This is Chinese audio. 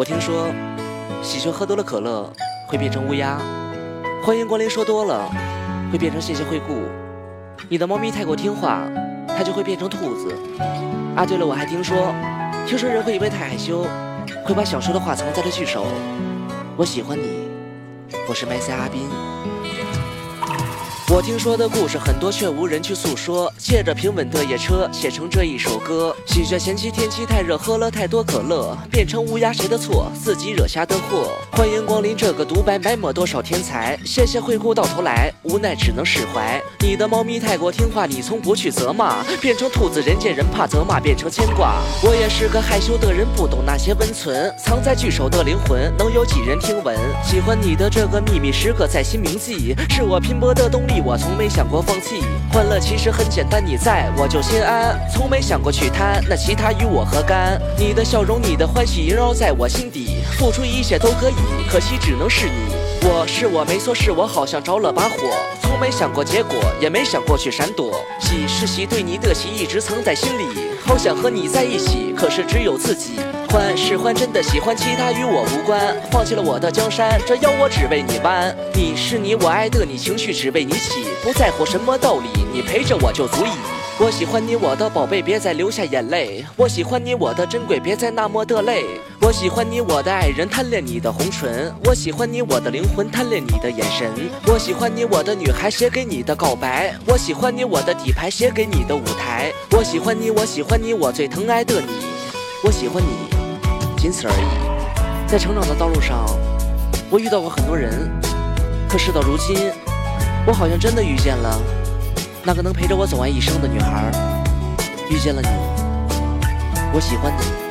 我听说，喜鹊喝多了可乐会变成乌鸦。欢迎光临，说多了会变成谢谢惠顾。你的猫咪太过听话，它就会变成兔子。啊，对了，我还听说，听说人会因为太害羞，会把想说的话藏在了句首。我喜欢你，我是麦塞阿宾。我听说的故事很多，却无人去诉说。借着平稳的夜车，写成这一首歌。喜鹊嫌弃天气太热，喝了太多可乐，变成乌鸦，谁的错？自己惹下的祸。欢迎光临这个独白，埋没多少天才。谢谢惠顾，到头来无奈只能释怀。你的猫咪太过听话，你从不去责骂，变成兔子，人见人怕，责骂变成牵挂。我也是个害羞的人，不懂那些温存，藏在句首的灵魂，能有几人听闻？喜欢你的这个秘密，时刻在心铭记，是我拼搏的动力。我从没想过放弃，欢乐其实很简单，你在我就心安，从没想过去贪，那其他与我何干？你的笑容，你的欢喜萦绕在我心底，付出一切都可以，可惜只能是你。我是我没错，是我好像着了把火，从没想过结果，也没想过去闪躲。喜是喜，对你的喜一直藏在心里，好想和你在一起，可是只有自己。欢是欢，真的喜欢，其他与我无关。放弃了我的江山，这腰我只为你弯。你是你，我爱的你，情绪只为你起，不在乎什么道理，你陪着我就足矣。我喜欢你，我的宝贝，别再流下眼泪。我喜欢你，我的珍贵，别再那么的累。我喜欢你，我的爱人，贪恋你的红唇。我喜欢你，我的灵魂，贪恋你的眼神。我喜欢你，我的女孩，写给你的告白。我喜欢你，我的底牌，写给你的舞台。我喜欢你，我喜欢你，我最疼爱的你。我喜欢你。仅此而已。在成长的道路上，我遇到过很多人，可事到如今，我好像真的遇见了那个能陪着我走完一生的女孩。遇见了你，我喜欢你。